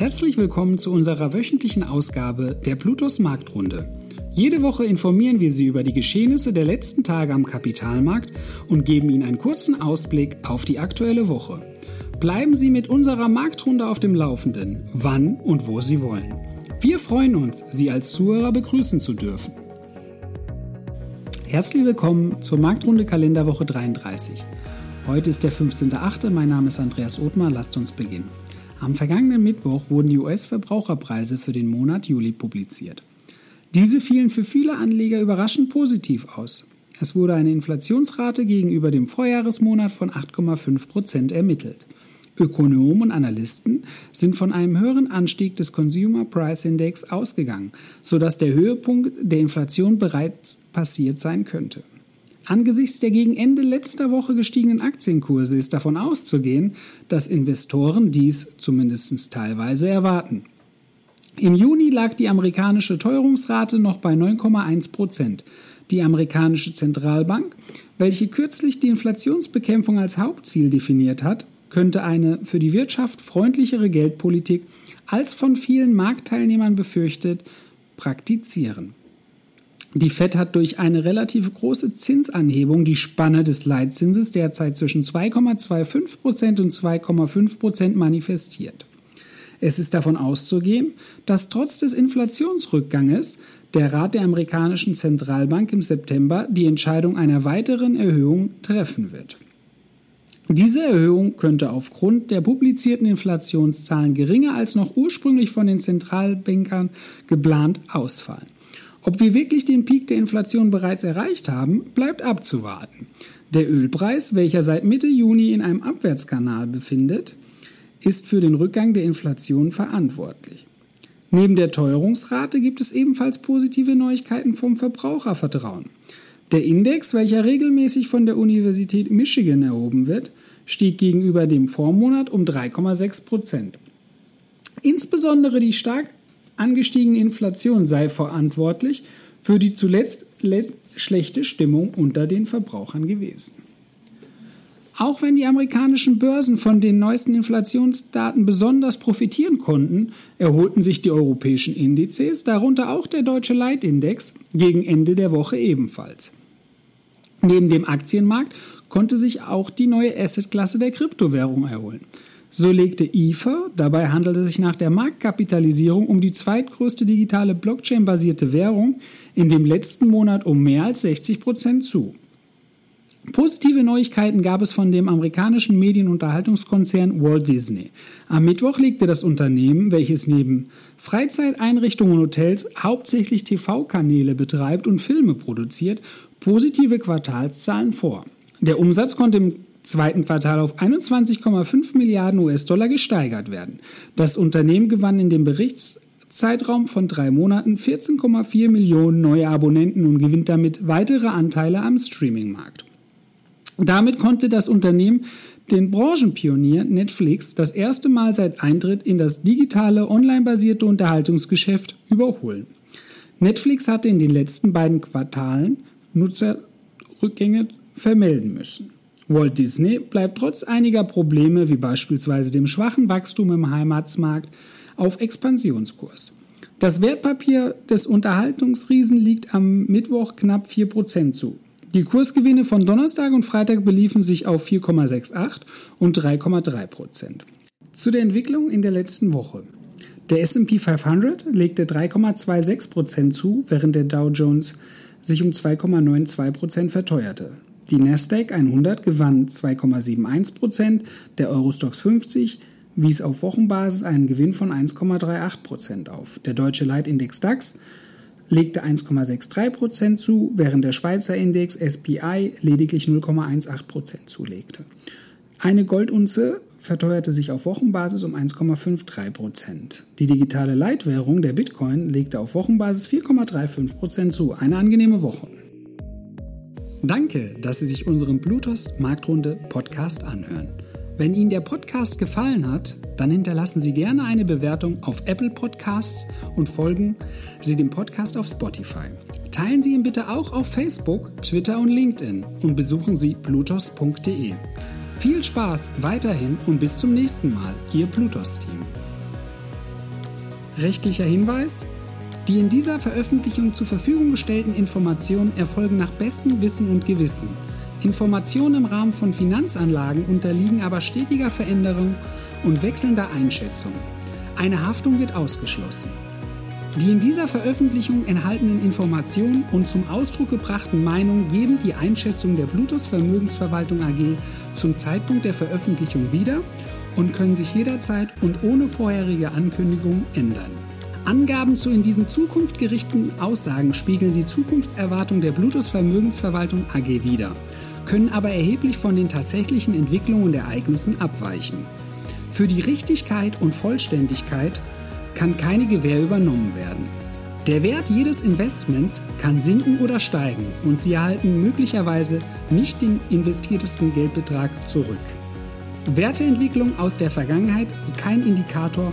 Herzlich willkommen zu unserer wöchentlichen Ausgabe der Plutos Marktrunde. Jede Woche informieren wir Sie über die Geschehnisse der letzten Tage am Kapitalmarkt und geben Ihnen einen kurzen Ausblick auf die aktuelle Woche. Bleiben Sie mit unserer Marktrunde auf dem Laufenden, wann und wo Sie wollen. Wir freuen uns, Sie als Zuhörer begrüßen zu dürfen. Herzlich willkommen zur Marktrunde Kalenderwoche 33. Heute ist der 15.8. Mein Name ist Andreas Othmar. Lasst uns beginnen. Am vergangenen Mittwoch wurden die US-Verbraucherpreise für den Monat Juli publiziert. Diese fielen für viele Anleger überraschend positiv aus. Es wurde eine Inflationsrate gegenüber dem Vorjahresmonat von 8,5 Prozent ermittelt. Ökonomen und Analysten sind von einem höheren Anstieg des Consumer Price Index ausgegangen, sodass der Höhepunkt der Inflation bereits passiert sein könnte. Angesichts der gegen Ende letzter Woche gestiegenen Aktienkurse ist davon auszugehen, dass Investoren dies zumindest teilweise erwarten. Im Juni lag die amerikanische Teuerungsrate noch bei 9,1 Prozent. Die amerikanische Zentralbank, welche kürzlich die Inflationsbekämpfung als Hauptziel definiert hat, könnte eine für die Wirtschaft freundlichere Geldpolitik als von vielen Marktteilnehmern befürchtet praktizieren. Die Fed hat durch eine relativ große Zinsanhebung die Spanne des Leitzinses derzeit zwischen 2,25% und 2,5% manifestiert. Es ist davon auszugehen, dass trotz des Inflationsrückganges der Rat der amerikanischen Zentralbank im September die Entscheidung einer weiteren Erhöhung treffen wird. Diese Erhöhung könnte aufgrund der publizierten Inflationszahlen geringer als noch ursprünglich von den Zentralbankern geplant ausfallen. Ob wir wirklich den Peak der Inflation bereits erreicht haben, bleibt abzuwarten. Der Ölpreis, welcher seit Mitte Juni in einem Abwärtskanal befindet, ist für den Rückgang der Inflation verantwortlich. Neben der Teuerungsrate gibt es ebenfalls positive Neuigkeiten vom Verbrauchervertrauen. Der Index, welcher regelmäßig von der Universität Michigan erhoben wird, stieg gegenüber dem Vormonat um 3,6 Prozent. Insbesondere die stark angestiegene Inflation sei verantwortlich für die zuletzt schlechte Stimmung unter den Verbrauchern gewesen. Auch wenn die amerikanischen Börsen von den neuesten Inflationsdaten besonders profitieren konnten, erholten sich die europäischen Indizes, darunter auch der deutsche Leitindex, gegen Ende der Woche ebenfalls. Neben dem Aktienmarkt konnte sich auch die neue Assetklasse der Kryptowährung erholen. So legte Ether, dabei handelte es sich nach der Marktkapitalisierung um die zweitgrößte digitale Blockchain-basierte Währung, in dem letzten Monat um mehr als 60 Prozent zu. Positive Neuigkeiten gab es von dem amerikanischen Medienunterhaltungskonzern Walt Disney. Am Mittwoch legte das Unternehmen, welches neben Freizeiteinrichtungen und Hotels hauptsächlich TV-Kanäle betreibt und Filme produziert, positive Quartalszahlen vor. Der Umsatz konnte im zweiten Quartal auf 21,5 Milliarden US-Dollar gesteigert werden. Das Unternehmen gewann in dem Berichtszeitraum von drei Monaten 14,4 Millionen neue Abonnenten und gewinnt damit weitere Anteile am Streamingmarkt. Damit konnte das Unternehmen den Branchenpionier Netflix das erste Mal seit Eintritt in das digitale, online-basierte Unterhaltungsgeschäft überholen. Netflix hatte in den letzten beiden Quartalen Nutzerrückgänge vermelden müssen. Walt Disney bleibt trotz einiger Probleme, wie beispielsweise dem schwachen Wachstum im Heimatsmarkt, auf Expansionskurs. Das Wertpapier des Unterhaltungsriesen liegt am Mittwoch knapp 4% zu. Die Kursgewinne von Donnerstag und Freitag beliefen sich auf 4,68 und 3,3%. Zu der Entwicklung in der letzten Woche. Der SP 500 legte 3,26% zu, während der Dow Jones sich um 2,92% verteuerte. Die Nasdaq 100 gewann 2,71% der Eurostox 50 wies auf Wochenbasis einen Gewinn von 1,38% auf. Der deutsche Leitindex DAX legte 1,63% zu, während der Schweizer Index SPI lediglich 0,18% zulegte. Eine Goldunze verteuerte sich auf Wochenbasis um 1,53% Die digitale Leitwährung der Bitcoin legte auf Wochenbasis 4,35% zu. Eine angenehme Woche. Danke, dass Sie sich unseren Bluetooth Marktrunde Podcast anhören. Wenn Ihnen der Podcast gefallen hat, dann hinterlassen Sie gerne eine Bewertung auf Apple Podcasts und folgen Sie dem Podcast auf Spotify. Teilen Sie ihn bitte auch auf Facebook, Twitter und LinkedIn und besuchen Sie blutos.de. Viel Spaß weiterhin und bis zum nächsten Mal, Ihr Blutos-Team. Rechtlicher Hinweis. Die in dieser Veröffentlichung zur Verfügung gestellten Informationen erfolgen nach bestem Wissen und Gewissen. Informationen im Rahmen von Finanzanlagen unterliegen aber stetiger Veränderung und wechselnder Einschätzung. Eine Haftung wird ausgeschlossen. Die in dieser Veröffentlichung enthaltenen Informationen und zum Ausdruck gebrachten Meinungen geben die Einschätzung der Bluetooth Vermögensverwaltung AG zum Zeitpunkt der Veröffentlichung wieder und können sich jederzeit und ohne vorherige Ankündigung ändern. Angaben zu in diesen Zukunft gerichteten Aussagen spiegeln die Zukunftserwartung der Bluetooth Vermögensverwaltung AG wider, können aber erheblich von den tatsächlichen Entwicklungen und Ereignissen abweichen. Für die Richtigkeit und Vollständigkeit kann keine Gewähr übernommen werden. Der Wert jedes Investments kann sinken oder steigen und Sie erhalten möglicherweise nicht den investiertesten Geldbetrag zurück. Werteentwicklung aus der Vergangenheit ist kein Indikator